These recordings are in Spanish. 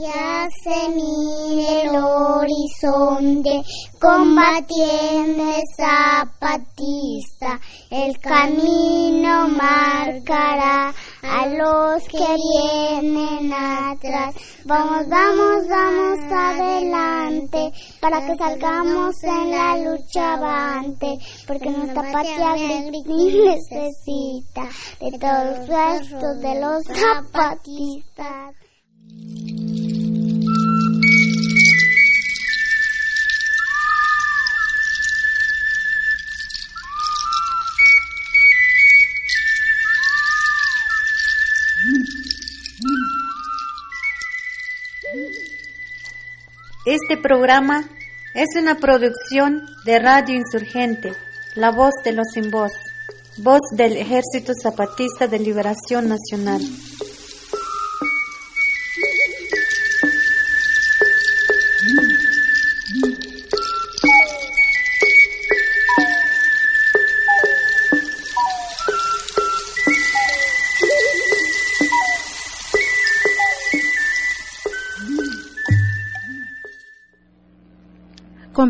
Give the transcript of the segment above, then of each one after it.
Ya se mire el horizonte, combatiendo zapatista, el camino marcará a los que vienen atrás. Vamos, vamos, vamos adelante, para que salgamos en la lucha avante, porque nuestra patria necesita de todos los gestos de los zapatistas. Este programa es una producción de Radio Insurgente, La Voz de los Sin Voz, voz del Ejército Zapatista de Liberación Nacional.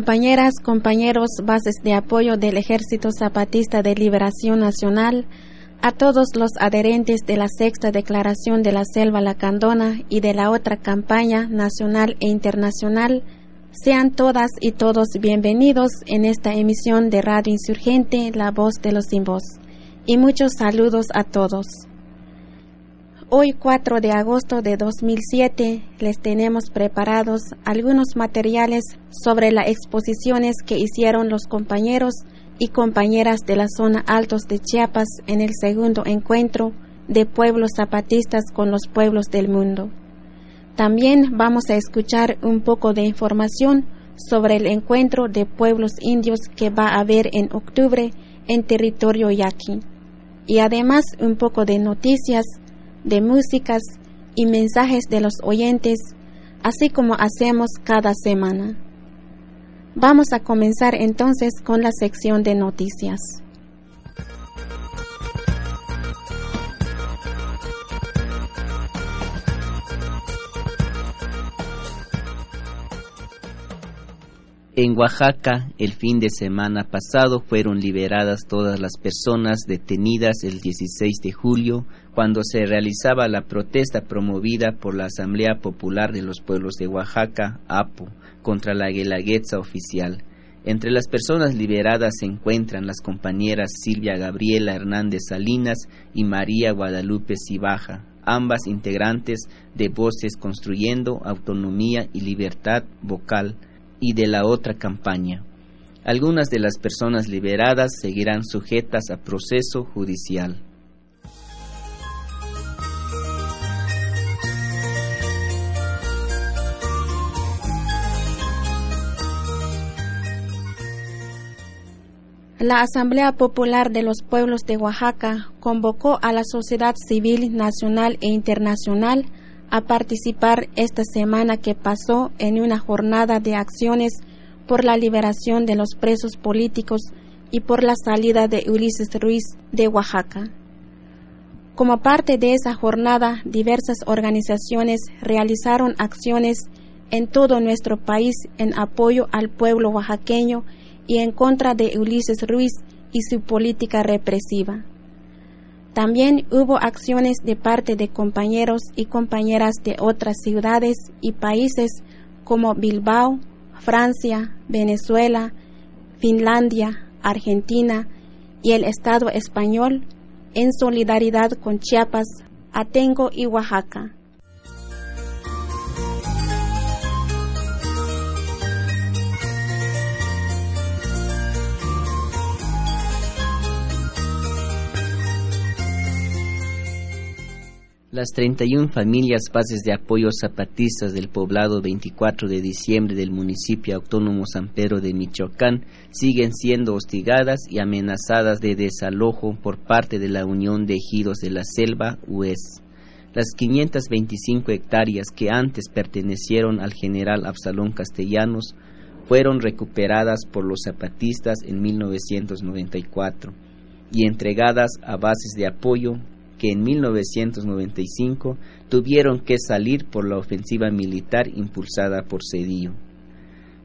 Compañeras, compañeros, bases de apoyo del Ejército Zapatista de Liberación Nacional, a todos los adherentes de la sexta declaración de la Selva Lacandona y de la otra campaña nacional e internacional, sean todas y todos bienvenidos en esta emisión de Radio Insurgente, La Voz de los Sin Voz. Y muchos saludos a todos. Hoy 4 de agosto de 2007 les tenemos preparados algunos materiales sobre las exposiciones que hicieron los compañeros y compañeras de la zona Altos de Chiapas en el segundo encuentro de pueblos zapatistas con los pueblos del mundo. También vamos a escuchar un poco de información sobre el encuentro de pueblos indios que va a haber en octubre en territorio yaqui y además un poco de noticias de músicas y mensajes de los oyentes, así como hacemos cada semana. Vamos a comenzar entonces con la sección de noticias. En Oaxaca, el fin de semana pasado fueron liberadas todas las personas detenidas el 16 de julio, cuando se realizaba la protesta promovida por la Asamblea Popular de los Pueblos de Oaxaca, APO, contra la Guelaguetza oficial. Entre las personas liberadas se encuentran las compañeras Silvia Gabriela Hernández Salinas y María Guadalupe Cibaja, ambas integrantes de Voces Construyendo Autonomía y Libertad Vocal, y de la otra campaña. Algunas de las personas liberadas seguirán sujetas a proceso judicial. La Asamblea Popular de los Pueblos de Oaxaca convocó a la sociedad civil nacional e internacional a participar esta semana que pasó en una jornada de acciones por la liberación de los presos políticos y por la salida de Ulises Ruiz de Oaxaca. Como parte de esa jornada, diversas organizaciones realizaron acciones en todo nuestro país en apoyo al pueblo oaxaqueño y en contra de Ulises Ruiz y su política represiva. También hubo acciones de parte de compañeros y compañeras de otras ciudades y países como Bilbao, Francia, Venezuela, Finlandia, Argentina y el Estado español en solidaridad con Chiapas, Atengo y Oaxaca. Las 31 familias bases de apoyo zapatistas del poblado 24 de diciembre del municipio autónomo San Pedro de Michoacán siguen siendo hostigadas y amenazadas de desalojo por parte de la Unión de Ejidos de la Selva, UES. Las 525 hectáreas que antes pertenecieron al general Absalón Castellanos fueron recuperadas por los zapatistas en 1994 y entregadas a bases de apoyo que en 1995 tuvieron que salir por la ofensiva militar impulsada por Cedillo.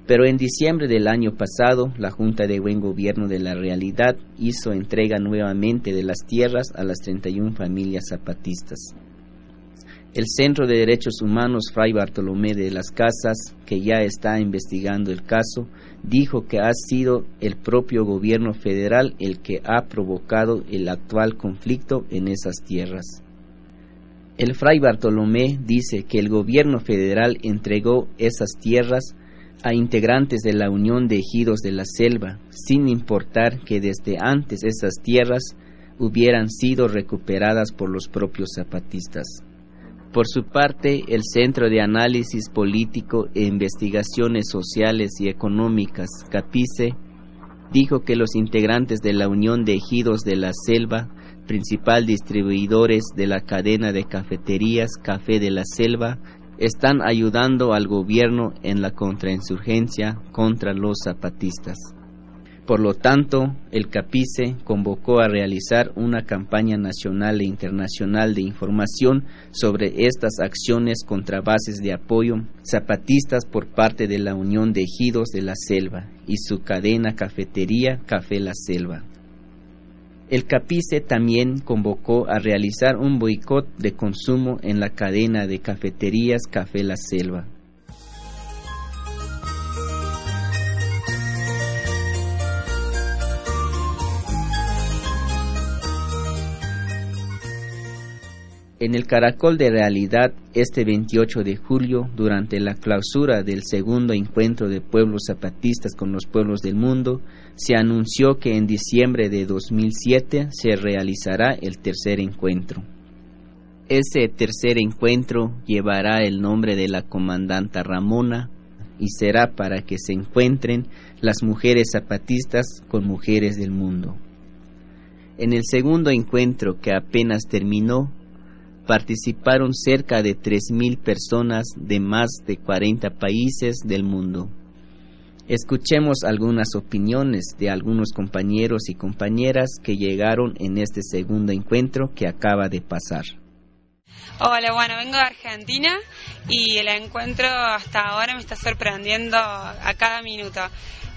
Pero en diciembre del año pasado, la Junta de Buen Gobierno de la Realidad hizo entrega nuevamente de las tierras a las 31 familias zapatistas. El Centro de Derechos Humanos Fray Bartolomé de las Casas, que ya está investigando el caso, dijo que ha sido el propio gobierno federal el que ha provocado el actual conflicto en esas tierras. El Fray Bartolomé dice que el gobierno federal entregó esas tierras a integrantes de la Unión de Ejidos de la Selva, sin importar que desde antes esas tierras hubieran sido recuperadas por los propios zapatistas. Por su parte, el Centro de Análisis Político e Investigaciones Sociales y Económicas, CAPICE, dijo que los integrantes de la Unión de Ejidos de la Selva, principal distribuidores de la cadena de cafeterías Café de la Selva, están ayudando al gobierno en la contrainsurgencia contra los zapatistas. Por lo tanto, el CAPICE convocó a realizar una campaña nacional e internacional de información sobre estas acciones contra bases de apoyo zapatistas por parte de la Unión de Ejidos de la Selva y su cadena cafetería Café La Selva. El CAPICE también convocó a realizar un boicot de consumo en la cadena de cafeterías Café La Selva. En el Caracol de Realidad, este 28 de julio, durante la clausura del segundo encuentro de pueblos zapatistas con los pueblos del mundo, se anunció que en diciembre de 2007 se realizará el tercer encuentro. Ese tercer encuentro llevará el nombre de la comandanta Ramona y será para que se encuentren las mujeres zapatistas con mujeres del mundo. En el segundo encuentro que apenas terminó, participaron cerca de 3.000 personas de más de 40 países del mundo. Escuchemos algunas opiniones de algunos compañeros y compañeras que llegaron en este segundo encuentro que acaba de pasar. Hola, bueno, vengo de Argentina y el encuentro hasta ahora me está sorprendiendo a cada minuto.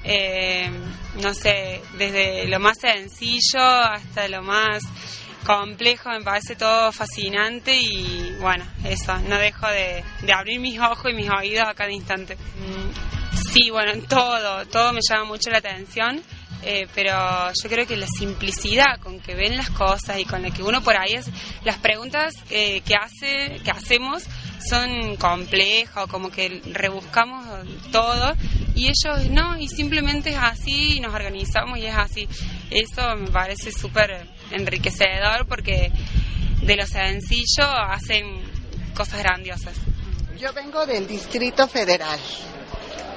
Eh, no sé, desde lo más sencillo hasta lo más complejo, me parece todo fascinante y bueno, eso, no dejo de, abrir mis ojos y mis oídos a cada instante. Mm, sí, bueno, todo, todo me llama mucho la atención. Eh, pero yo creo que la simplicidad con que ven las cosas y con la que uno por ahí es las preguntas eh, que hace que hacemos son complejas como que rebuscamos todo y ellos no y simplemente es así y nos organizamos y es así eso me parece súper enriquecedor porque de lo sencillo hacen cosas grandiosas. Yo vengo del Distrito Federal.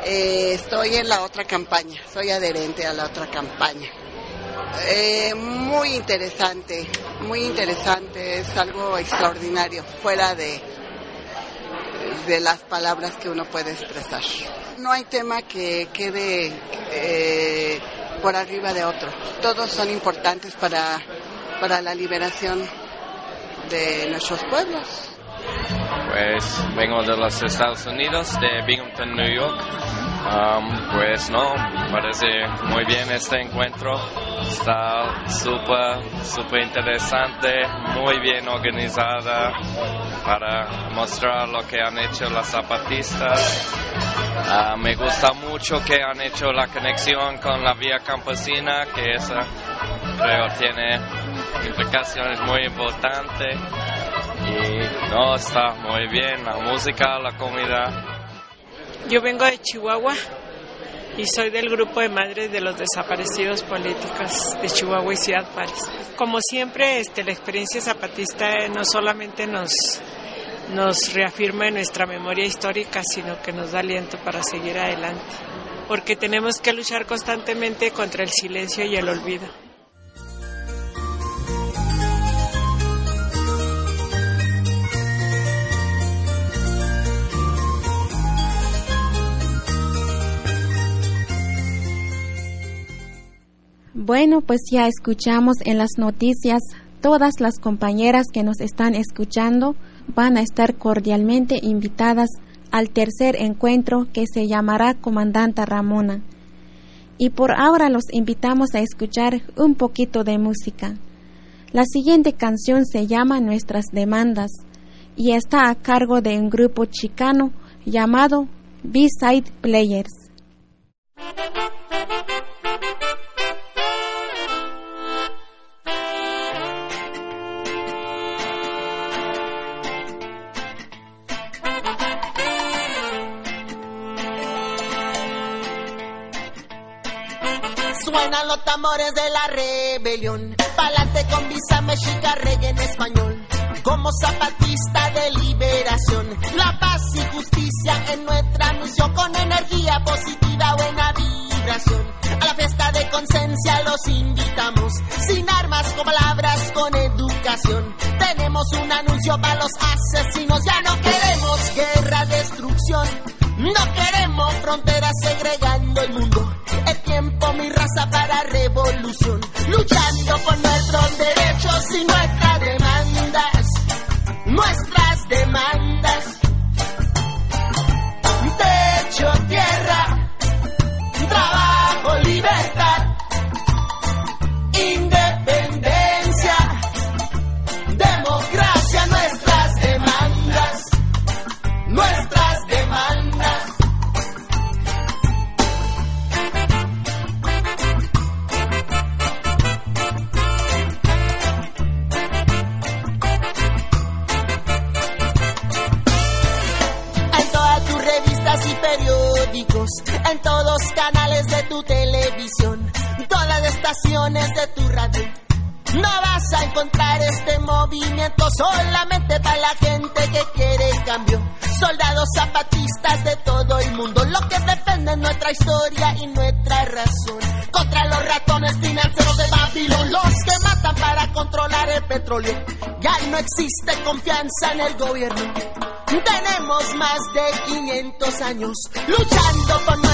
Eh, estoy en la otra campaña, soy adherente a la otra campaña. Eh, muy interesante, muy interesante, es algo extraordinario, fuera de, de las palabras que uno puede expresar. No hay tema que quede eh, por arriba de otro. Todos son importantes para, para la liberación de nuestros pueblos. Pues vengo de los Estados Unidos, de Binghamton, New York. Um, pues no, parece muy bien este encuentro. Está súper, súper interesante, muy bien organizada para mostrar lo que han hecho las zapatistas. Uh, me gusta mucho que han hecho la conexión con la vía campesina, que esa creo tiene implicaciones muy importantes. No, está muy bien la música, la comida. Yo vengo de Chihuahua y soy del grupo de madres de los desaparecidos políticos de Chihuahua y Ciudad Juárez. Como siempre, este, la experiencia zapatista no solamente nos, nos reafirma en nuestra memoria histórica, sino que nos da aliento para seguir adelante, porque tenemos que luchar constantemente contra el silencio y el olvido. Bueno, pues ya escuchamos en las noticias Todas las compañeras que nos están escuchando van a estar cordialmente invitadas al tercer encuentro que se llamará Comandanta Ramona. Y por ahora los invitamos a escuchar un poquito de música. La siguiente canción se llama Nuestras Demandas y está a cargo de un grupo chicano llamado B-Side Players. Los de la rebelión. Pa'lante con visa mexica, reggae en español. Como zapatista de liberación, la paz y justicia en nuestra misión. Con energía positiva, buena vibración. A la fiesta de conciencia los invitamos. Sin armas, con palabras, con educación. Tenemos un anuncio para los asesinos. Ya no queremos guerra, destrucción. No queremos fronteras segregando el mundo. El tiempo, mi raza para revolución. Luchando por nuestros derechos y nuestras demandas. Nuestras confianza en el gobierno. Tenemos más de 500 años luchando por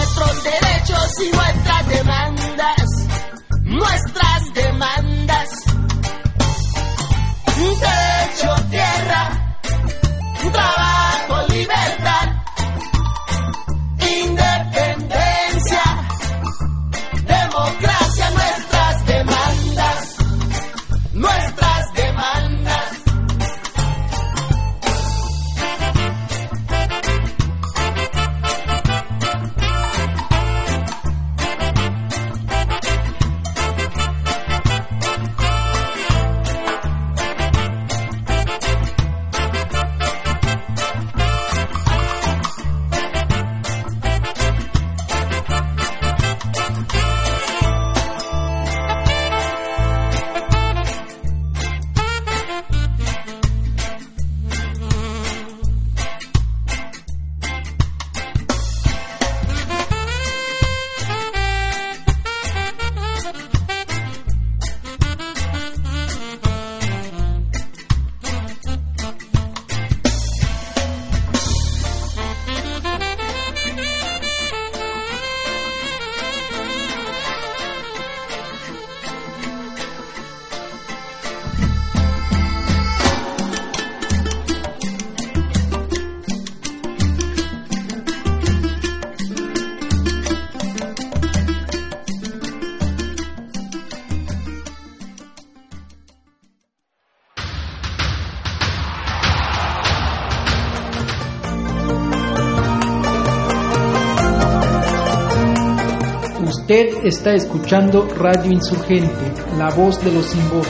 Usted está escuchando Radio Insurgente, la voz de los sin voz.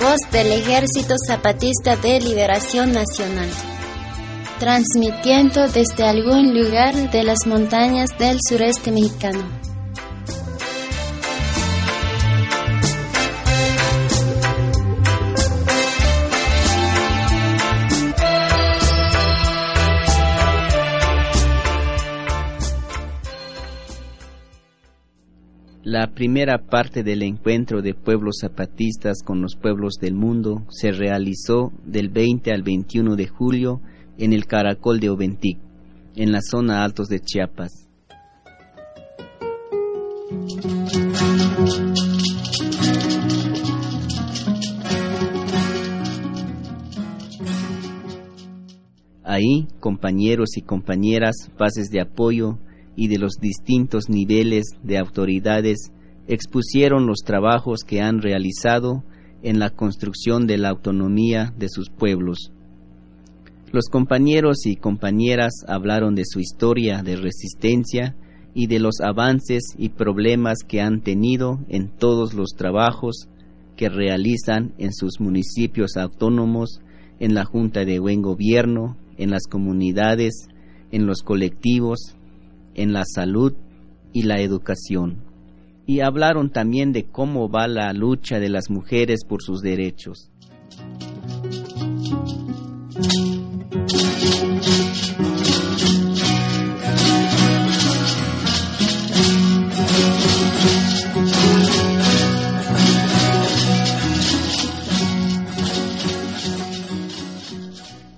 Voz del Ejército Zapatista de Liberación Nacional. Transmitiendo desde algún lugar de las montañas del sureste mexicano. La primera parte del encuentro de pueblos zapatistas con los pueblos del mundo se realizó del 20 al 21 de julio en el Caracol de Oventic, en la zona altos de Chiapas. Ahí, compañeros y compañeras, pases de apoyo, y de los distintos niveles de autoridades expusieron los trabajos que han realizado en la construcción de la autonomía de sus pueblos. Los compañeros y compañeras hablaron de su historia de resistencia y de los avances y problemas que han tenido en todos los trabajos que realizan en sus municipios autónomos, en la Junta de Buen Gobierno, en las comunidades, en los colectivos, en la salud y la educación. Y hablaron también de cómo va la lucha de las mujeres por sus derechos.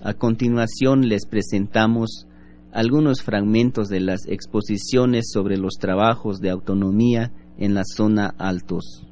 A continuación les presentamos algunos fragmentos de las exposiciones sobre los trabajos de autonomía en la zona Altos.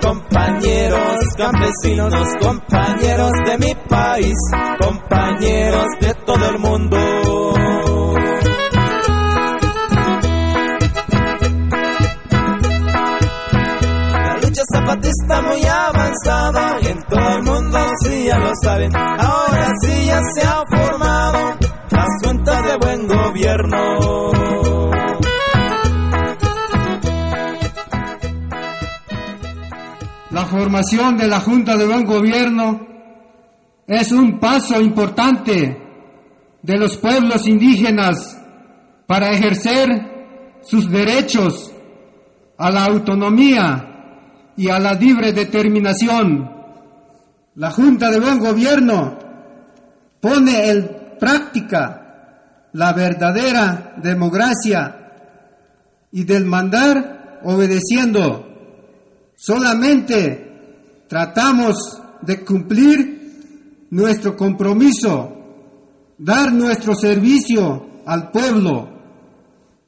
Compañeros campesinos, compañeros de mi país, compañeros de todo el mundo. La lucha zapatista muy avanzada y en todo el mundo sí ya lo saben, ahora sí ya se ha formado la junta de buen gobierno. Formación de la Junta de Buen Gobierno es un paso importante de los pueblos indígenas para ejercer sus derechos a la autonomía y a la libre determinación. La Junta de Buen Gobierno pone en práctica la verdadera democracia y del mandar obedeciendo Solamente tratamos de cumplir nuestro compromiso, dar nuestro servicio al pueblo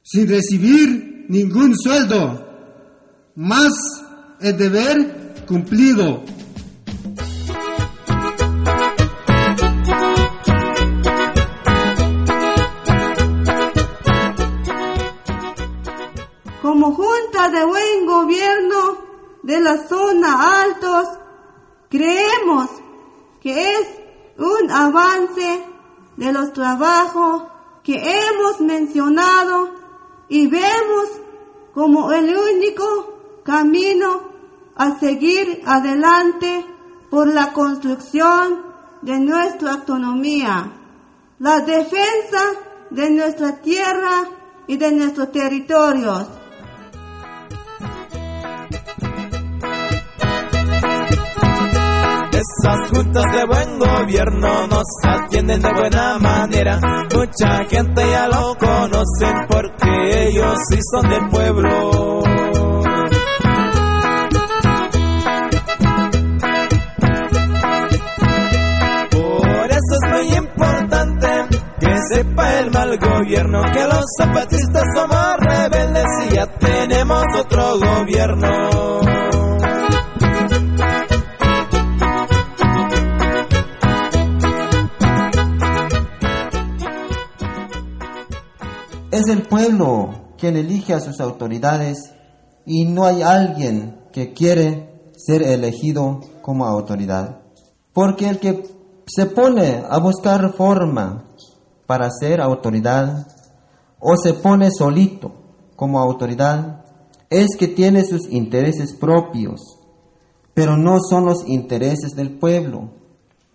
sin recibir ningún sueldo, más el deber cumplido. Como Junta de Buen Gobierno, de la zona altos, creemos que es un avance de los trabajos que hemos mencionado y vemos como el único camino a seguir adelante por la construcción de nuestra autonomía, la defensa de nuestra tierra y de nuestros territorios. Esas juntas de buen gobierno nos atienden de buena manera. Mucha gente ya lo conocen porque ellos sí son del pueblo. Por eso es muy importante que sepa el mal gobierno que los zapatistas somos rebeldes y ya tenemos otro gobierno. Es el pueblo quien elige a sus autoridades y no hay alguien que quiere ser elegido como autoridad. Porque el que se pone a buscar forma para ser autoridad o se pone solito como autoridad es que tiene sus intereses propios, pero no son los intereses del pueblo.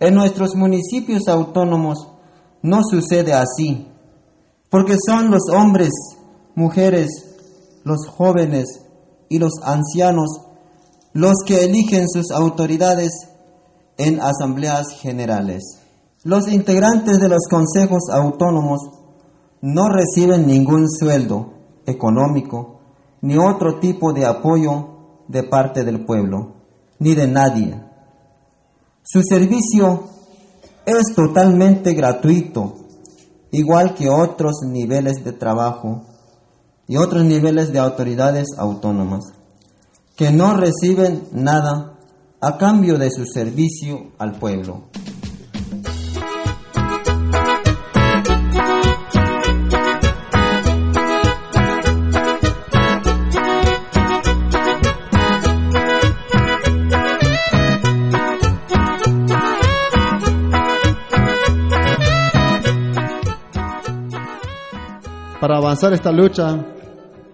En nuestros municipios autónomos no sucede así porque son los hombres, mujeres, los jóvenes y los ancianos los que eligen sus autoridades en asambleas generales. Los integrantes de los consejos autónomos no reciben ningún sueldo económico ni otro tipo de apoyo de parte del pueblo, ni de nadie. Su servicio es totalmente gratuito, igual que otros niveles de trabajo y otros niveles de autoridades autónomas, que no reciben nada a cambio de su servicio al pueblo. Para avanzar esta lucha,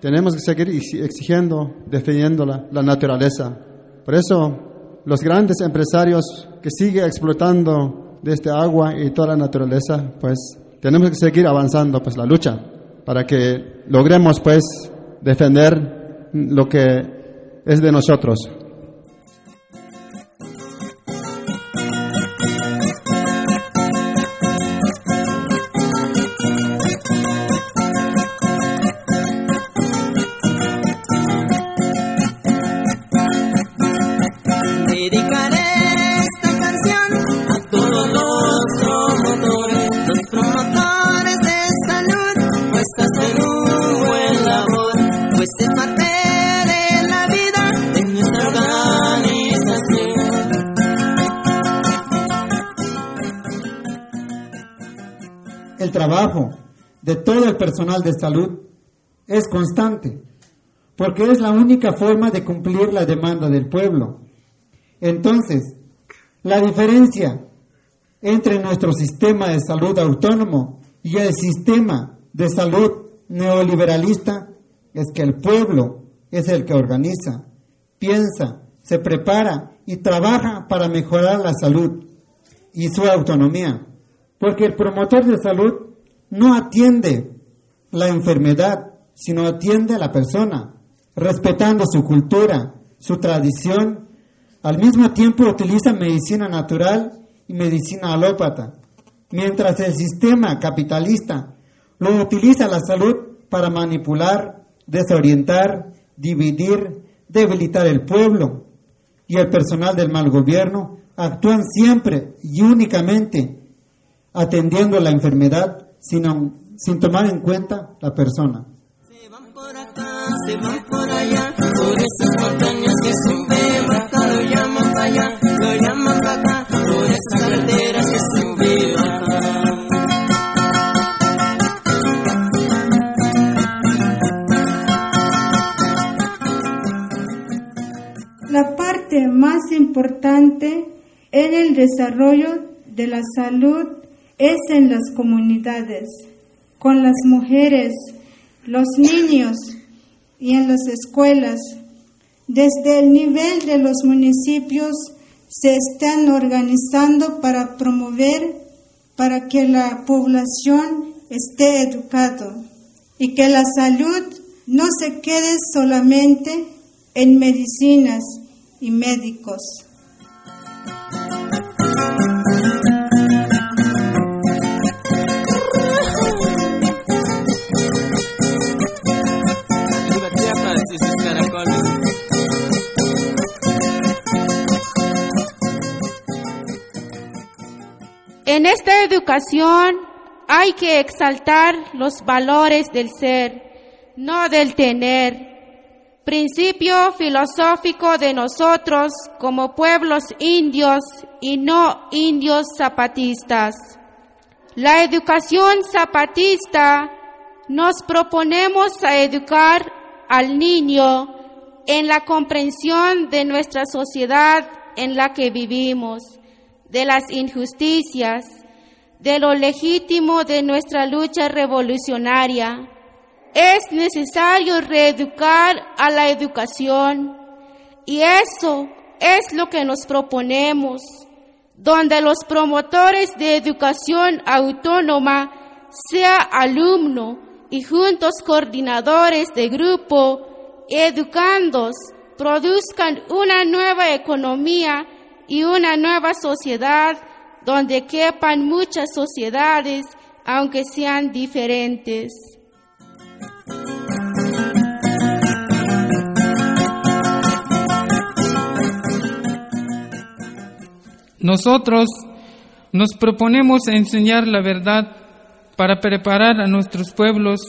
tenemos que seguir exigiendo, defendiendo la, naturaleza. Por eso, los grandes empresarios que siguen explotando de este agua y toda la naturaleza, pues tenemos que seguir avanzando pues la lucha para que logremos pues defender lo que es de nosotros. Personal de salud es constante, porque es la única forma de cumplir la demanda del pueblo. Entonces, la diferencia entre nuestro sistema de salud autónomo y el sistema de salud neoliberalista es que el pueblo es el que organiza, piensa, se prepara y trabaja para mejorar la salud y su autonomía. Porque el promotor de salud no atiende la enfermedad, sino atiende a la persona, respetando su cultura, su tradición al mismo tiempo utiliza medicina natural y medicina alópata, mientras el sistema capitalista lo utiliza la salud para manipular, desorientar, dividir, debilitar el pueblo. Y el personal del mal gobierno actúan siempre y únicamente atendiendo la enfermedad sin, sin tomar en cuenta la persona. Se van por allá, por esas montañas que suben acá, lo llaman para allá, lo llaman para acá, por esas carreteras que suben acá. La parte más importante en el desarrollo de la salud es en las comunidades, con las mujeres, los niños y en las escuelas. Desde el nivel de los municipios se están organizando para promover para que la población esté educada y que la salud no se quede solamente en medicinas y médicos. En esta educación hay que exaltar los valores del ser, no del tener. Principio filosófico de nosotros como pueblos indios y no indios zapatistas. La educación zapatista nos proponemos a educar al niño en la comprensión de nuestra sociedad en la que vivimos, de las injusticias, de lo legítimo de nuestra lucha revolucionaria. Es necesario reeducar a la educación y eso es lo que nos proponemos, donde los promotores de educación autónoma sea alumno y juntos coordinadores de grupo, educandos, produzcan una nueva economía y una nueva sociedad donde quepan muchas sociedades, aunque sean diferentes. Nosotros nos proponemos enseñar la verdad para preparar a nuestros pueblos.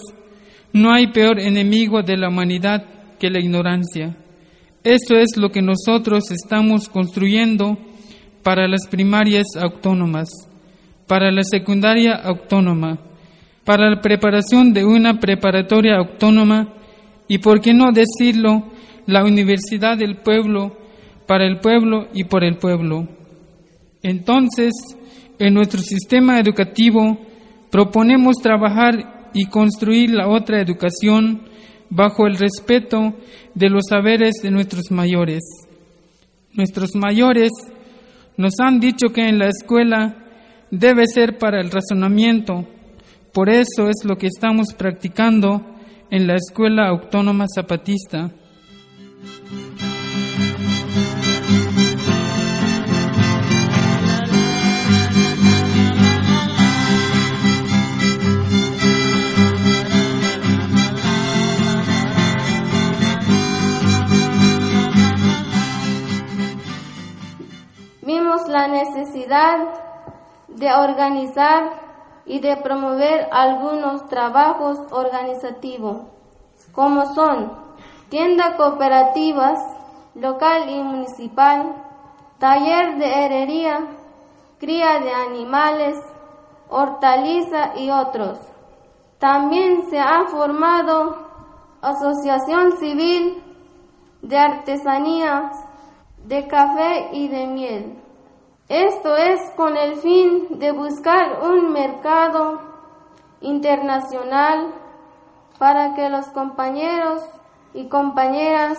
No hay peor enemigo de la humanidad que la ignorancia. Eso es lo que nosotros estamos construyendo para las primarias autónomas, para la secundaria autónoma, para la preparación de una preparatoria autónoma y, por qué no decirlo, la universidad del pueblo, para el pueblo y por el pueblo. Entonces, en nuestro sistema educativo proponemos trabajar y construir la otra educación bajo el respeto de los saberes de nuestros mayores. Nuestros mayores nos han dicho que en la escuela debe ser para el razonamiento, por eso es lo que estamos practicando en la Escuela Autónoma Zapatista. La necesidad de organizar y de promover algunos trabajos organizativos, como son tiendas cooperativas, local y municipal, taller de herrería, cría de animales, hortaliza y otros. También se ha formado asociación civil de artesanías, de café y de miel. Esto es con el fin de buscar un mercado internacional para que los compañeros y compañeras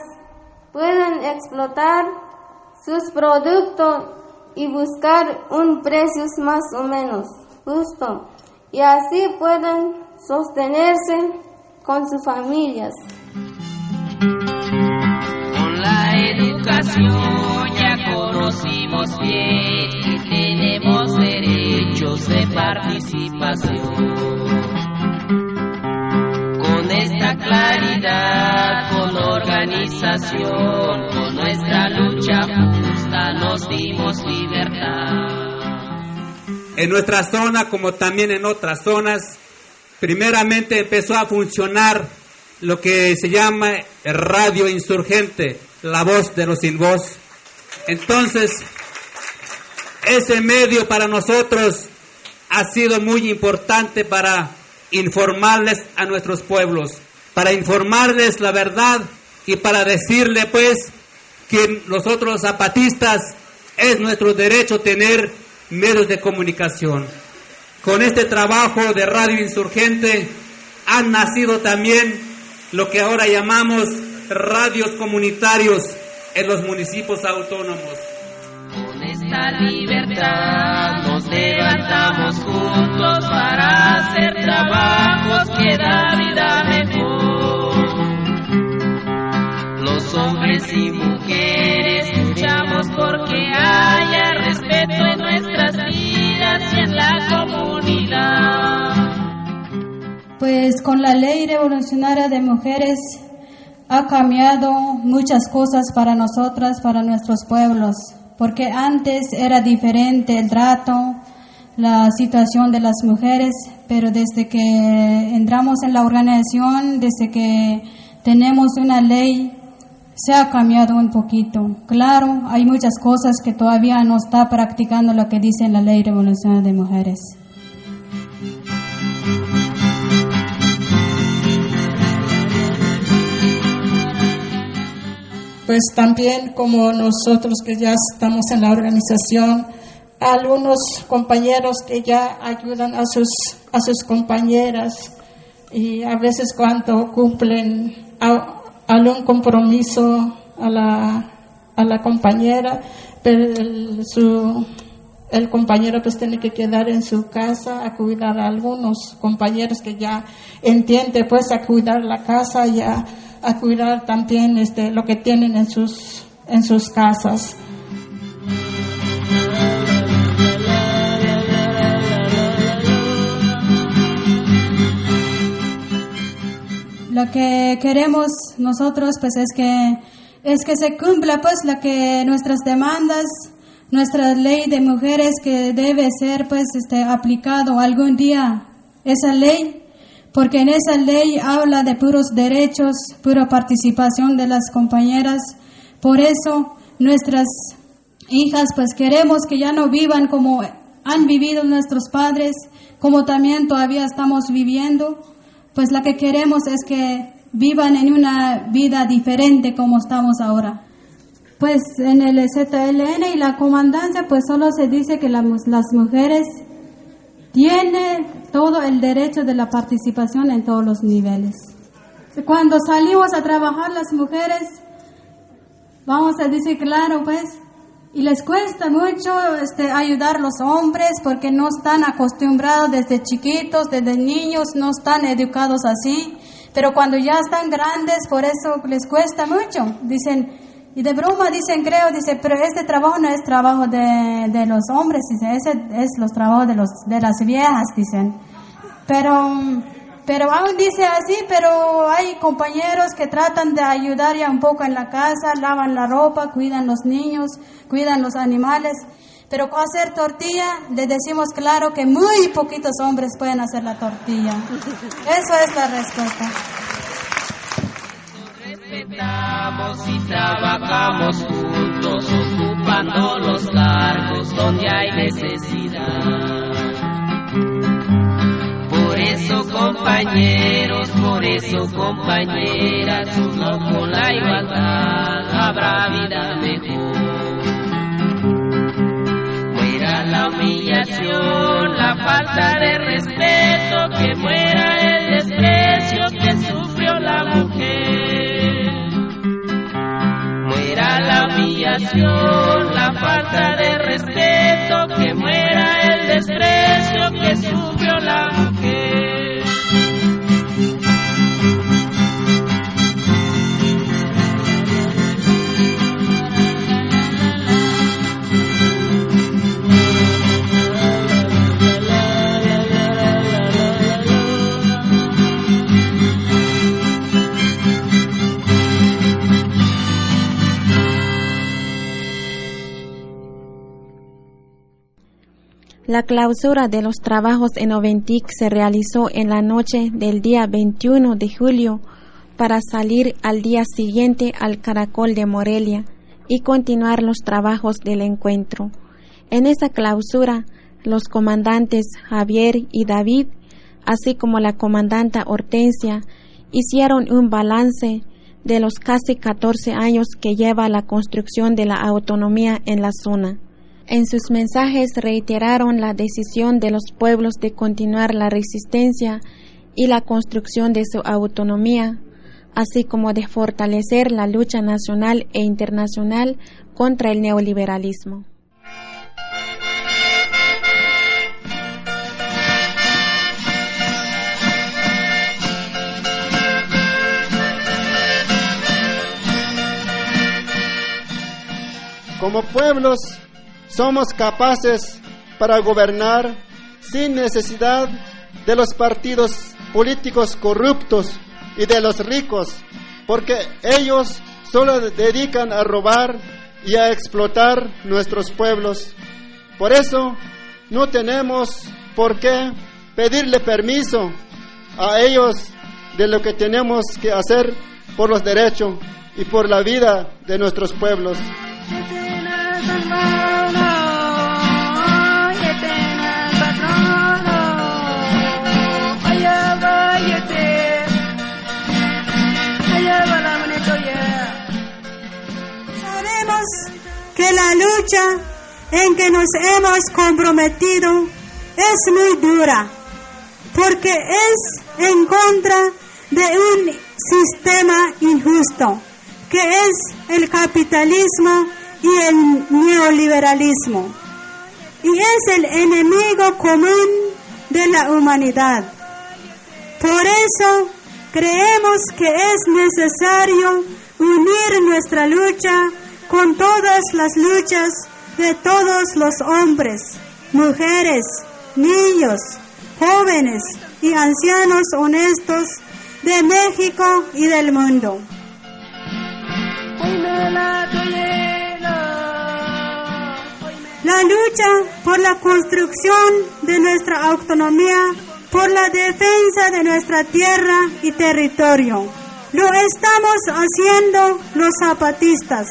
puedan explotar sus productos y buscar un precio más o menos justo y así puedan sostenerse con sus familias. Con la educación conocimos bien que tenemos derechos de participación. Con esta claridad, con organización, con nuestra lucha justa nos dimos libertad. En nuestra zona, como también en otras zonas, primeramente empezó a funcionar lo que se llama radio insurgente, la voz de los sin voz. Entonces, ese medio para nosotros ha sido muy importante para informarles a nuestros pueblos, para informarles la verdad y para decirle pues que nosotros zapatistas es nuestro derecho tener medios de comunicación. Con este trabajo de radio insurgente han nacido también lo que ahora llamamos radios comunitarios en los municipios autónomos. Con esta libertad nos levantamos juntos para hacer trabajos que da vida mejor. Los hombres y mujeres luchamos porque haya respeto en nuestras vidas y en la comunidad. Pues con la ley revolucionaria de mujeres ha cambiado muchas cosas para nosotras, para nuestros pueblos, porque antes era diferente el trato, la situación de las mujeres, pero desde que entramos en la organización, desde que tenemos una ley, se ha cambiado un poquito. Claro, hay muchas cosas que todavía no está practicando lo que dice la ley revolucionaria de mujeres. Pues también como nosotros que ya estamos en la organización, algunos compañeros que ya ayudan a sus, a sus compañeras y a veces cuando cumplen a- algún compromiso a la, a la compañera, pero el, su, el compañero pues tiene que quedar en su casa a cuidar a algunos compañeros que ya entiende pues a cuidar la casa y a cuidar también este, lo que tienen en sus, en sus casas. Lo que queremos nosotros pues es que es que se cumpla pues la que nuestras demandas, nuestra ley de mujeres que debe ser pues este aplicado algún día esa ley porque en esa ley habla de puros derechos pura participación de las compañeras por eso nuestras hijas pues queremos que ya no vivan como han vivido nuestros padres como también todavía estamos viviendo pues la que queremos es que vivan en una vida diferente como estamos ahora. Pues en el ZLN y la comandancia pues solo se dice que las mujeres tienen todo el derecho de la participación en todos los niveles. Cuando salimos a trabajar las mujeres, vamos a decir claro pues, y les cuesta mucho este, ayudar a los hombres porque no están acostumbrados desde chiquitos, desde niños, no están educados así. Pero cuando ya están grandes, por eso les cuesta mucho. Dicen, y de broma dicen, creo, dice, pero este trabajo no es trabajo de, de los hombres, dice, ese es los trabajos de, los, de las viejas, dicen. Pero, pero aún dice así, pero hay compañeros que tratan de ayudar ya un poco en la casa, lavan la ropa, cuidan los niños, cuidan los animales. Pero hacer tortilla, le decimos claro que muy poquitos hombres pueden hacer la tortilla. Eso es la respuesta. Y trabajamos juntos, ocupando los cargos donde hay necesidad. Por eso, compañeros, por eso, compañeras, uno con la igualdad habrá vida mejor la humillación, la falta de respeto, que muera el desprecio que sufrió la mujer. La falta de respeto, que muera el desprecio que sufrió la La clausura de los trabajos en Oventic se realizó en la noche del día 21 de julio para salir al día siguiente al Caracol de Morelia y continuar los trabajos del encuentro. En esa clausura, los comandantes Javier y David, así como la comandanta Hortensia, hicieron un balance de los casi 14 años que lleva la construcción de la autonomía en la zona. En sus mensajes reiteraron la decisión de los pueblos de continuar la resistencia y la construcción de su autonomía, así como de fortalecer la lucha nacional e internacional contra el neoliberalismo. Como pueblos somos capaces para gobernar sin necesidad de los partidos políticos corruptos y de los ricos, porque ellos solo dedican a robar y a explotar nuestros pueblos. Por eso no tenemos por qué pedirle permiso a ellos de lo que tenemos que hacer por los derechos y por la vida de nuestros pueblos. Que la lucha en que nos hemos comprometido es muy dura, porque es en contra de un sistema injusto, que es el capitalismo y el neoliberalismo. Y es el enemigo común de la humanidad. Por eso creemos que es necesario unir nuestra lucha con todas las luchas de todos los hombres, mujeres, niños, jóvenes y ancianos honestos de México y del mundo. La lucha por la construcción de nuestra autonomía, por la defensa de nuestra tierra y territorio. Lo estamos haciendo los zapatistas,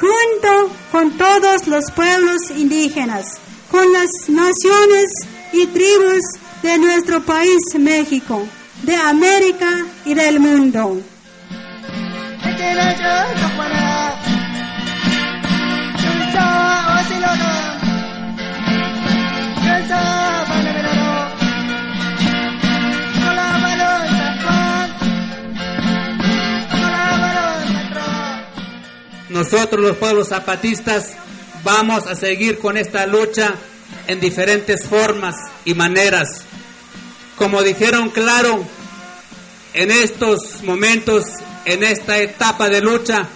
junto con todos los pueblos indígenas, con las naciones y tribus de nuestro país México, de América y del mundo. Nosotros los pueblos zapatistas vamos a seguir con esta lucha en diferentes formas y maneras. Como dijeron claro, en estos momentos, en esta etapa de lucha,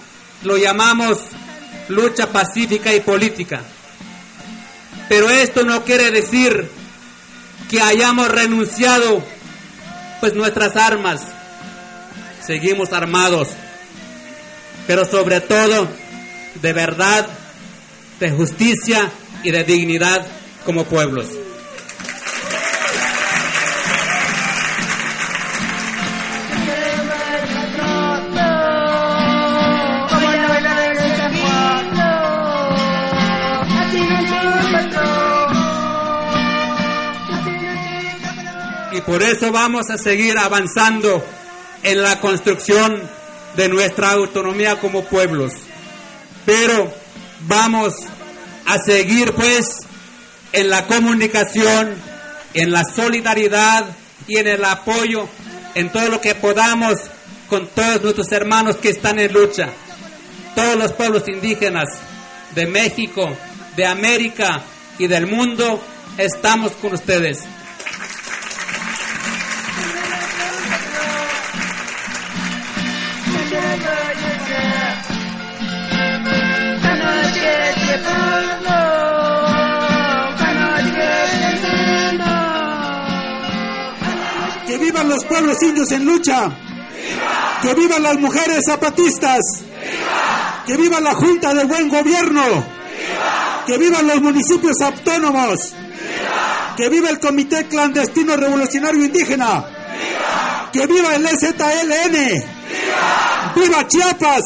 lo llamamos lucha pacífica y política. Pero esto no quiere decir que hayamos renunciado pues nuestras armas. Seguimos armados, pero sobre todo de verdad, de justicia y de dignidad como pueblos. Y por eso vamos a seguir avanzando en la construcción de nuestra autonomía como pueblos. Pero vamos a seguir pues en la comunicación, en la solidaridad y en el apoyo, en todo lo que podamos con todos nuestros hermanos que están en lucha, todos los pueblos indígenas de México, de América y del mundo, estamos con ustedes. Vivan los pueblos indios en lucha. Que vivan las mujeres zapatistas. Que viva la Junta del Buen Gobierno. Que vivan los municipios autónomos. Que viva el Comité Clandestino Revolucionario Indígena. Que viva el EZLN. ¡Viva Chiapas!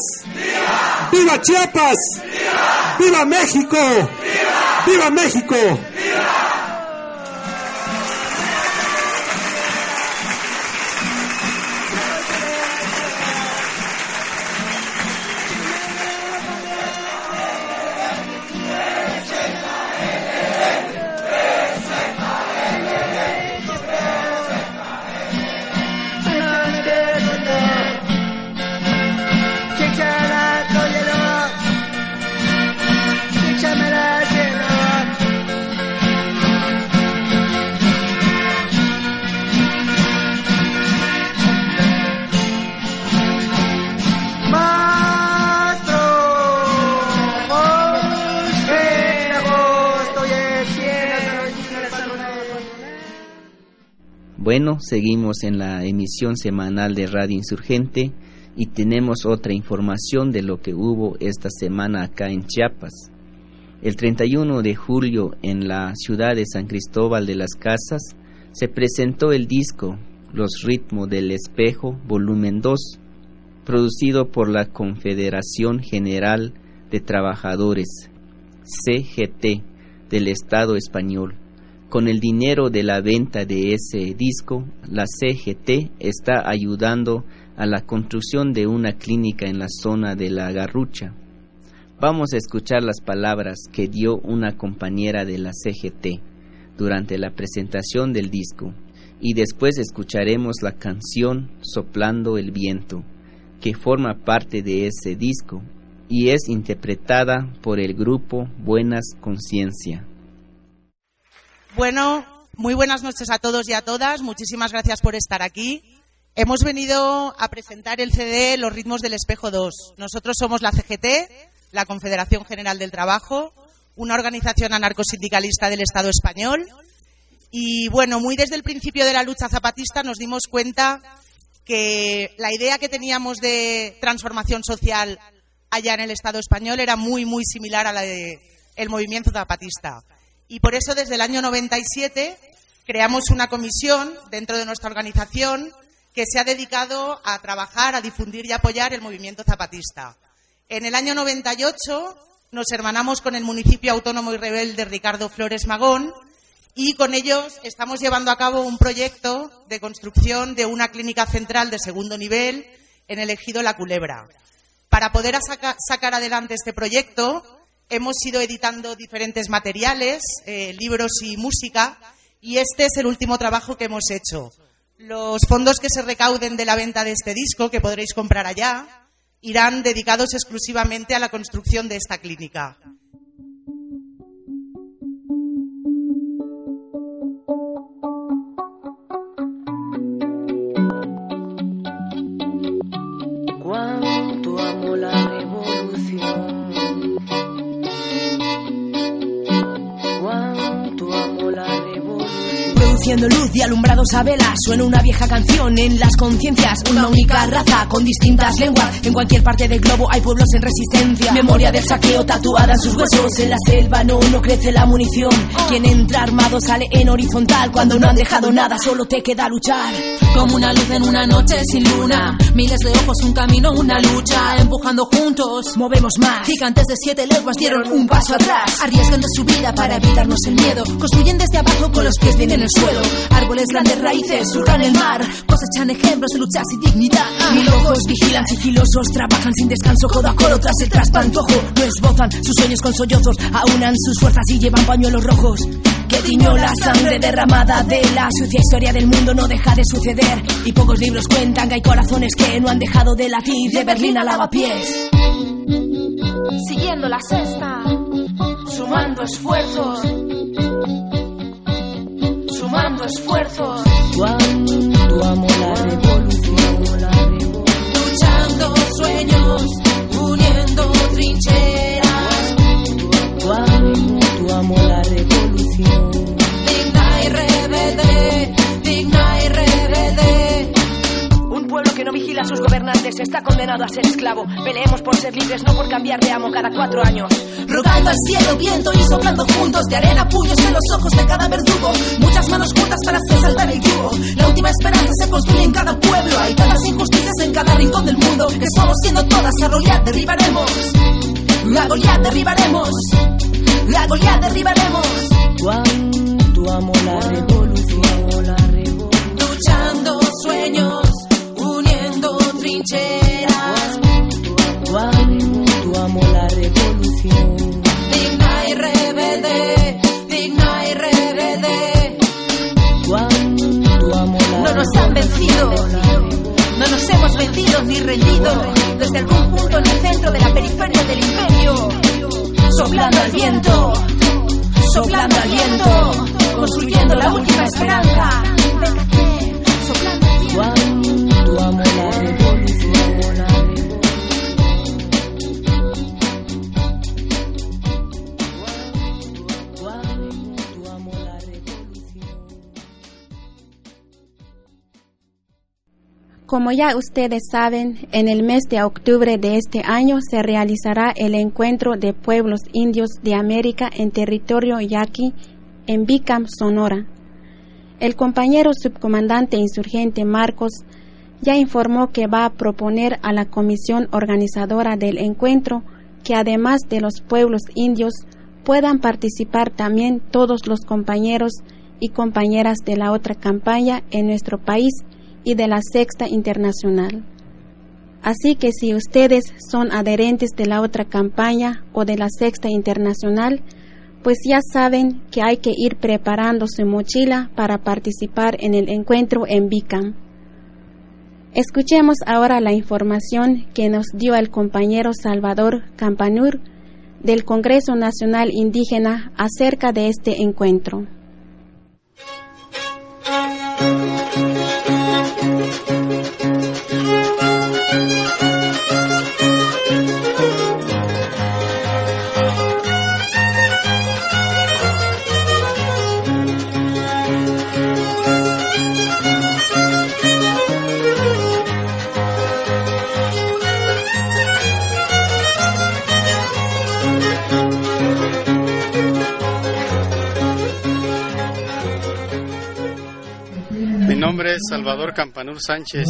¡Viva Chiapas! ¡Viva México! ¡Viva México! Seguimos en la emisión semanal de Radio Insurgente y tenemos otra información de lo que hubo esta semana acá en Chiapas. El 31 de julio en la ciudad de San Cristóbal de las Casas se presentó el disco Los ritmos del espejo, volumen 2, producido por la Confederación General de Trabajadores, CGT, del Estado español. Con el dinero de la venta de ese disco, la CGT está ayudando a la construcción de una clínica en la zona de la Garrucha. Vamos a escuchar las palabras que dio una compañera de la CGT durante la presentación del disco y después escucharemos la canción Soplando el viento, que forma parte de ese disco y es interpretada por el grupo Buenas Conciencia. Bueno, muy buenas noches a todos y a todas. Muchísimas gracias por estar aquí. Hemos venido a presentar el CD Los ritmos del espejo 2. Nosotros somos la CGT, la Confederación General del Trabajo, una organización anarcosindicalista del Estado español. Y bueno, muy desde el principio de la lucha zapatista nos dimos cuenta que la idea que teníamos de transformación social allá en el Estado español era muy, muy similar a la del movimiento zapatista. Y por eso, desde el año 97, creamos una comisión dentro de nuestra organización que se ha dedicado a trabajar, a difundir y apoyar el movimiento zapatista. En el año 98 nos hermanamos con el municipio autónomo y rebelde Ricardo Flores Magón y con ellos estamos llevando a cabo un proyecto de construcción de una clínica central de segundo nivel en el ejido La Culebra. Para poder sacar adelante este proyecto hemos ido editando diferentes materiales, eh, libros y música y este es el último trabajo que hemos hecho. Los fondos que se recauden de la venta de este disco, que podréis comprar allá, irán dedicados exclusivamente a la construcción de esta clínica. Luz y alumbrados a vela. Suena una vieja canción en las conciencias. Una única raza con distintas lenguas. En cualquier parte del globo hay pueblos en resistencia. Memoria del saqueo tatuada en sus huesos. En la selva no, no crece la munición. Quien entra armado sale en horizontal. Cuando no han dejado nada, solo te queda luchar. Como una luz en una noche sin luna. Miles de ojos, un camino, una lucha. Empujando juntos, movemos más. Gigantes de siete leguas dieron un paso atrás. Arriesgando su vida para evitarnos el miedo. Construyen desde abajo con los pies bien en el suelo. Árboles, grandes raíces, surcan el mar. Cosechan ejemplos de luchas y dignidad. Mil ojos vigilan sigilosos, trabajan sin descanso, codo a codo tras el traspantojo. No esbozan sus sueños con sollozos, aunan sus fuerzas y llevan pañuelos rojos. Que tiñó la sangre derramada de la sucia historia del mundo no deja de suceder. Y pocos libros cuentan que hay corazones que no han dejado de latir de Berlín a lavapiés. Siguiendo la cesta, sumando esfuerzos sumando esfuerzos. Cuando amo la revolución, luchando sueños, uniendo trincheras. Cuando amo la revolución, digna y rebelde, digna y rebelde. Un pueblo que no vigila a sus gobernantes está condenado a ser esclavo. Peleemos por ser libres, no por cambiar de amo cada cuatro años rogando al cielo, viento y soplando juntos de arena, puños en los ojos de cada verdugo. Muchas manos juntas para hacer saltar el yugo. La última esperanza se construye en cada pueblo. Hay tantas injusticias en cada rincón del mundo que solo siendo todas a Goliat derribaremos. A Goliat derribaremos. A Goliat derribaremos. Cuando amo la revolución, la revolución. Luchando sueños, uniendo trincheras. Cuando amo la revolución y rebelde, digna y rebelde. No nos han vencido, no nos hemos vencido ni rendido. Desde algún punto en el centro de la periferia del imperio, soplando al viento, soplando al viento, construyendo la última esperanza. Al Como ya ustedes saben, en el mes de octubre de este año se realizará el encuentro de pueblos indios de América en territorio yaqui en Bicam, Sonora. El compañero subcomandante insurgente Marcos ya informó que va a proponer a la comisión organizadora del encuentro que además de los pueblos indios puedan participar también todos los compañeros y compañeras de la otra campaña en nuestro país y de la Sexta Internacional. Así que si ustedes son adherentes de la otra campaña o de la Sexta Internacional, pues ya saben que hay que ir preparando su mochila para participar en el encuentro en Bicam. Escuchemos ahora la información que nos dio el compañero Salvador Campanur del Congreso Nacional Indígena acerca de este encuentro. Salvador Campanur Sánchez.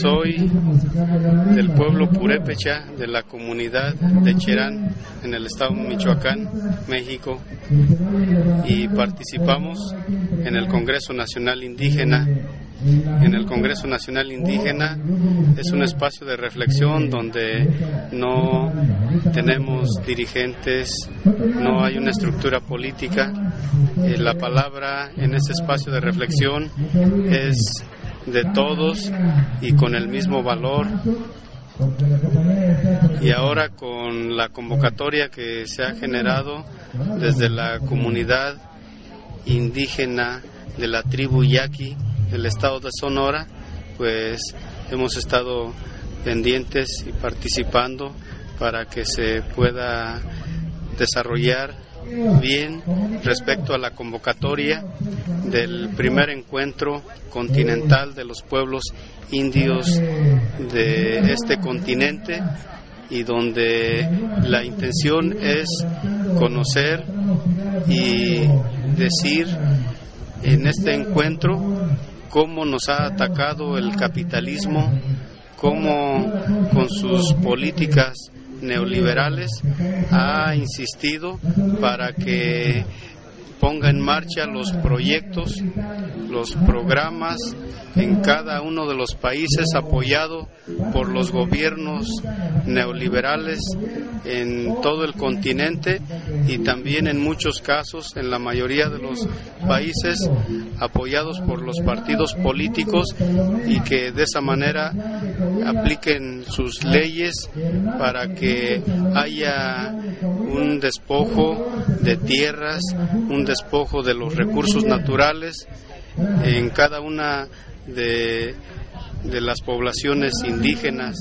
Soy del pueblo Purépecha de la comunidad de Cherán en el estado de Michoacán, México. Y participamos en el Congreso Nacional Indígena en el Congreso Nacional Indígena es un espacio de reflexión donde no tenemos dirigentes, no hay una estructura política. Eh, la palabra en ese espacio de reflexión es de todos y con el mismo valor. Y ahora con la convocatoria que se ha generado desde la comunidad indígena de la tribu Yaqui, el estado de Sonora, pues hemos estado pendientes y participando para que se pueda desarrollar bien respecto a la convocatoria del primer encuentro continental de los pueblos indios de este continente y donde la intención es conocer y decir en este encuentro cómo nos ha atacado el capitalismo, cómo con sus políticas neoliberales ha insistido para que ponga en marcha los proyectos, los programas en cada uno de los países apoyado por los gobiernos neoliberales en todo el continente y también en muchos casos, en la mayoría de los países, apoyados por los partidos políticos y que de esa manera apliquen sus leyes para que haya un despojo de tierras, un despojo de los recursos naturales en cada una de, de las poblaciones indígenas.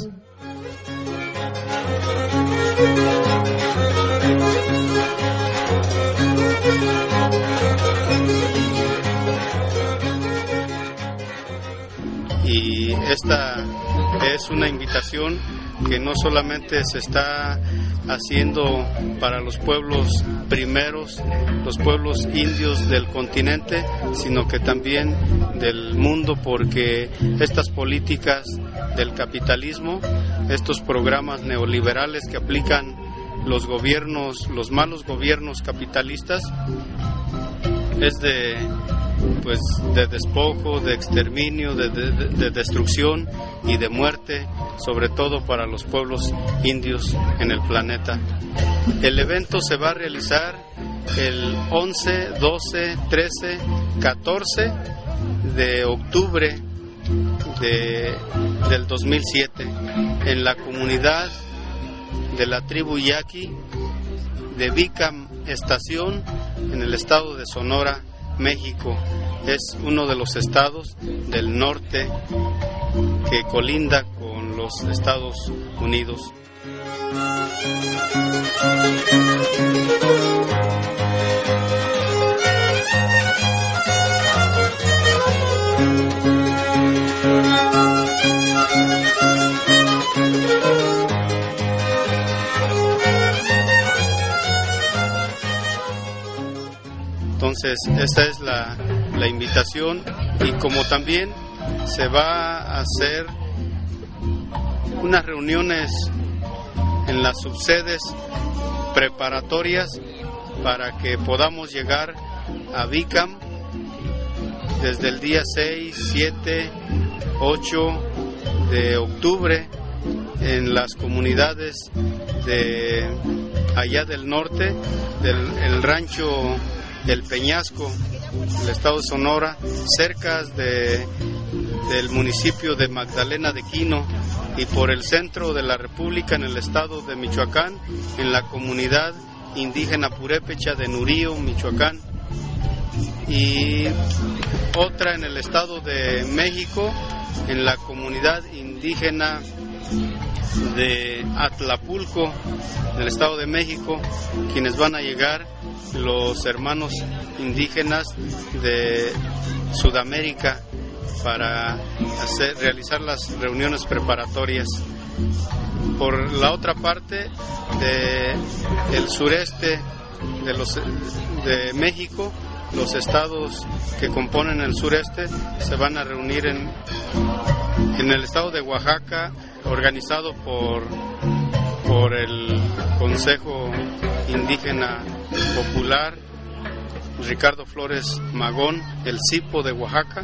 Y esta es una invitación que no solamente se está haciendo para los pueblos primeros, los pueblos indios del continente, sino que también del mundo, porque estas políticas del capitalismo, estos programas neoliberales que aplican los gobiernos, los malos gobiernos capitalistas, es de pues de despojo, de exterminio, de, de, destrucción y de muerte, sobre todo para los pueblos indios en el planeta. El evento se va a realizar el 11, 12, 13, 14 de octubre de, del 2007 en la comunidad de la tribu Yaqui de Vicam Estación en el estado de Sonora, México. Es uno de los estados del norte que colinda con los Estados Unidos. Entonces, esa es la, invitación y como también se va a hacer unas reuniones en las subsedes preparatorias para que podamos llegar a Vicam desde el día 6, 7, 8 de octubre en las comunidades de allá del norte, del el rancho El Peñasco, el estado de Sonora, cerca de, del municipio de Magdalena de Quino y por el centro de la República en el estado de Michoacán, en la comunidad indígena purépecha de Nurío, Michoacán, y otra en el estado de México, en la comunidad indígena de Atlapulco, en el estado de México, quienes van a llegar los hermanos indígenas de Sudamérica para hacer, realizar las reuniones preparatorias. Por la otra parte del sureste de, los, de México los estados que componen el sureste se van a reunir en, en el estado de Oaxaca, organizado por, por el Consejo Indígena Popular Ricardo Flores Magón, el CIPO de Oaxaca,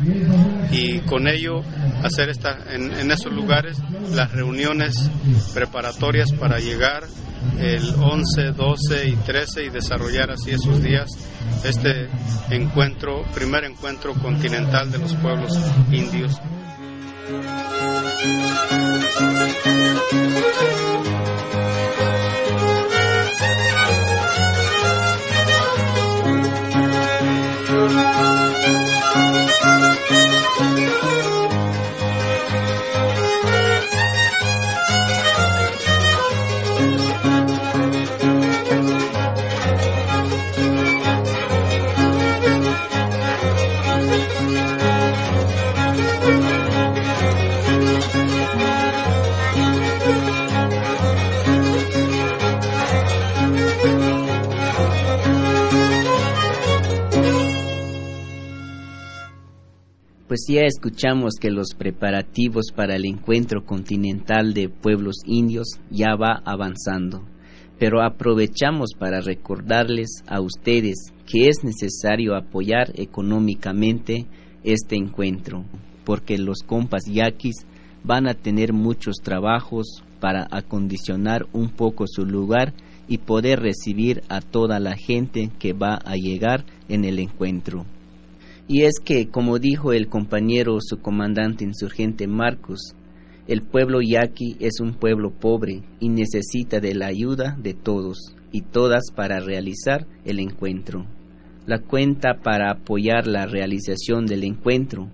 y con ello hacer esta, en, en esos lugares las reuniones preparatorias para llegar el 11, 12 y 13 y desarrollar así esos días este encuentro, primer encuentro continental de los pueblos indios. Pues ya escuchamos que los preparativos para el encuentro continental de pueblos indios ya va avanzando, pero aprovechamos para recordarles a ustedes que es necesario apoyar económicamente este encuentro, porque los compas yaquis van a tener muchos trabajos para acondicionar un poco su lugar y poder recibir a toda la gente que va a llegar en el encuentro. Y es que, como dijo el compañero su comandante insurgente Marcos, el pueblo yaqui es un pueblo pobre y necesita de la ayuda de todos y todas para realizar el encuentro. La cuenta para apoyar la realización del encuentro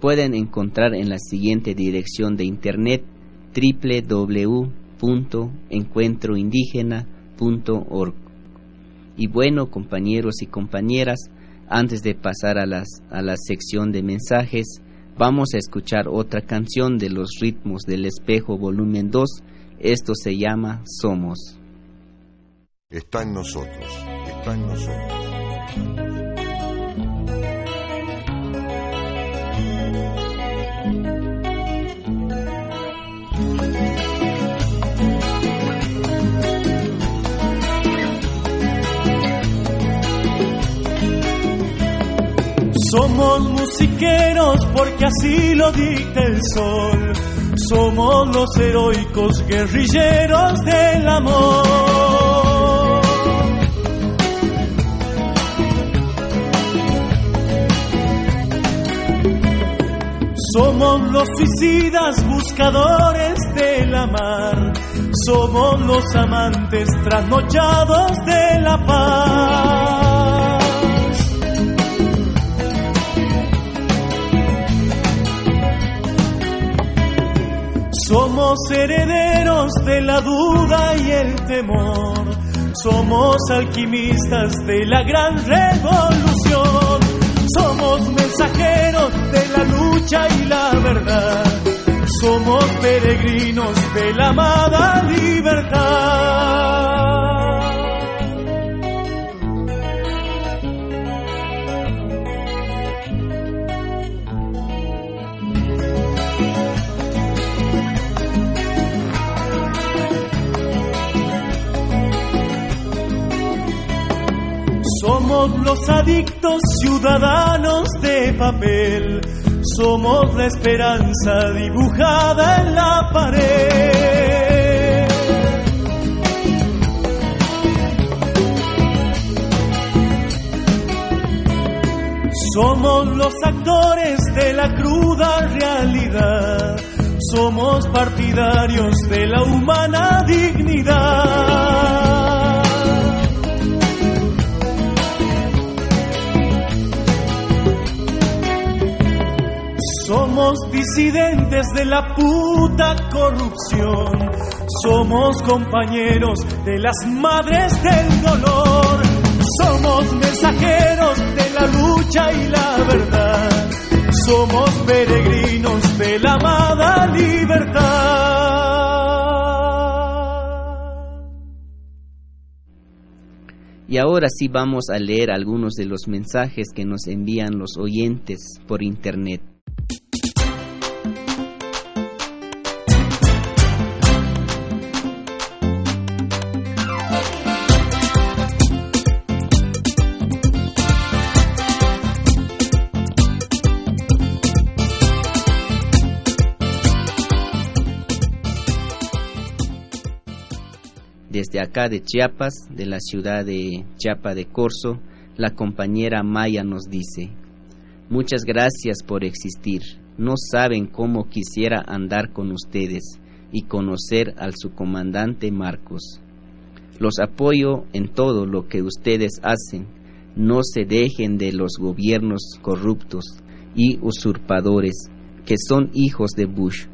pueden encontrar en la siguiente dirección de internet www.encuentroindígena.org. Y bueno, compañeros y compañeras, antes de pasar a, a la sección de mensajes, vamos a escuchar otra canción de los ritmos del espejo volumen 2. Esto se llama Somos. Está en nosotros, está en nosotros. Somos musiqueros porque así lo dicta el sol. Somos los heroicos guerrilleros del amor. Somos los suicidas buscadores de la mar. Somos los amantes trasnochados de la paz. Somos herederos de la duda y el temor. Somos alquimistas de la gran revolución. Somos mensajeros de la lucha y la verdad. Somos peregrinos de la amada libertad. Somos los adictos ciudadanos de papel, somos la esperanza dibujada en la pared. Somos los actores de la cruda realidad, somos partidarios de la humana dignidad. Disidentes de la puta corrupción. Somos compañeros de las madres del dolor. Somos mensajeros de la lucha y la verdad. Somos peregrinos de la amada libertad. Y ahora sí vamos a leer algunos de los mensajes que nos envían los oyentes por internet. Desde acá de Chiapas, de la ciudad de Chiapa de Corzo, la compañera Maya nos dice, muchas gracias por existir. No saben cómo quisiera andar con ustedes y conocer al su comandante Marcos. Los apoyo en todo lo que ustedes hacen. No se dejen de los gobiernos corruptos y usurpadores que son hijos de Bush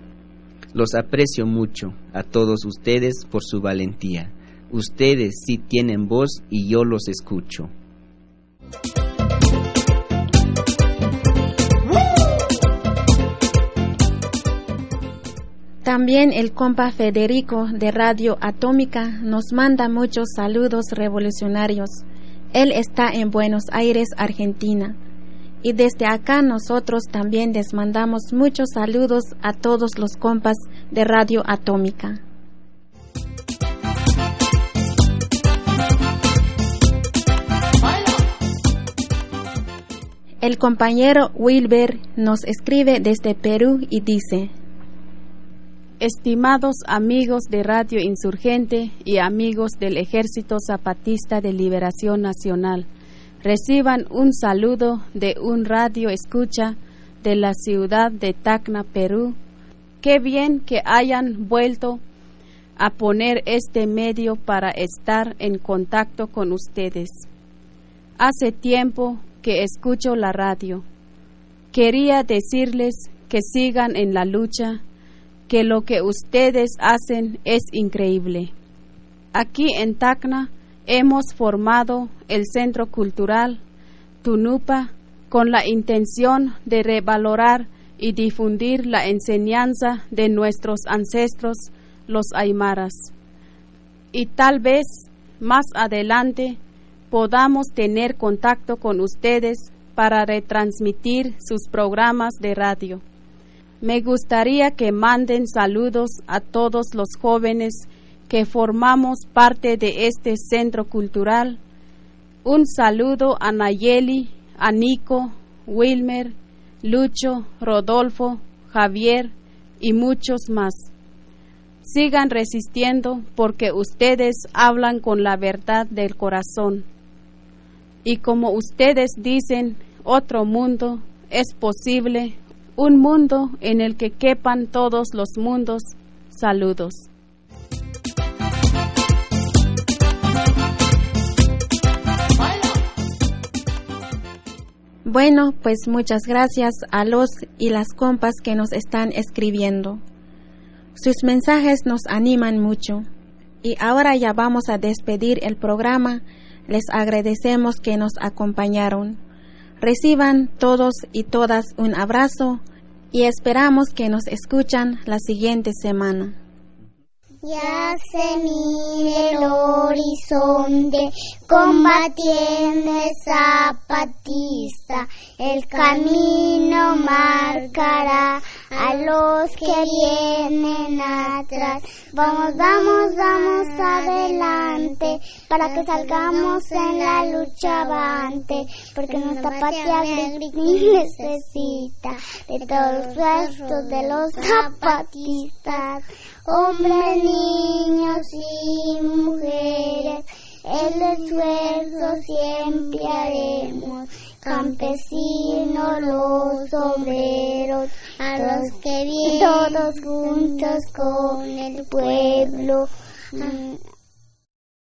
los aprecio mucho a todos ustedes por su valentía. Ustedes sí tienen voz y yo los escucho. También el compa Federico de Radio Atómica nos manda muchos saludos revolucionarios. Él está en Buenos Aires, Argentina. Y desde acá nosotros también les mandamos muchos saludos a todos los compas de Radio Atómica. El compañero Wilber nos escribe desde Perú y dice, Estimados amigos de Radio Insurgente y amigos del Ejército Zapatista de Liberación Nacional, Reciban un saludo de un radio escucha de la ciudad de Tacna, Perú. Qué bien que hayan vuelto a poner este medio para estar en contacto con ustedes. Hace tiempo que escucho la radio. Quería decirles que sigan en la lucha, que lo que ustedes hacen es increíble. Aquí en Tacna hemos formado el Centro Cultural Tunupa con la intención de revalorar y difundir la enseñanza de nuestros ancestros, los aymaras. Y tal vez más adelante podamos tener contacto con ustedes para retransmitir sus programas de radio. Me gustaría que manden saludos a todos los jóvenes que formamos parte de este centro cultural. Un saludo a Nayeli, a Nico, Wilmer, Lucho, Rodolfo, Javier y muchos más. Sigan resistiendo porque ustedes hablan con la verdad del corazón. Y como ustedes dicen, otro mundo es posible, un mundo en el que quepan todos los mundos. Saludos. Bueno, pues muchas gracias a los y las compas que nos están escribiendo. Sus mensajes nos animan mucho. Y ahora ya vamos a despedir el programa. Les agradecemos que nos acompañaron. Reciban todos y todas un abrazo y esperamos que nos escuchan la siguiente semana. Ya se mide el horizonte, combatiendo zapatista, el camino marcará a los que vienen atrás. Vamos, vamos, vamos adelante, para que salgamos en la lucha avante, porque nuestra patria necesita de todos restos de los zapatistas hombres, niños y mujeres, el esfuerzo siempre haremos, campesinos, los obreros, a los que vienen todos juntos con el pueblo.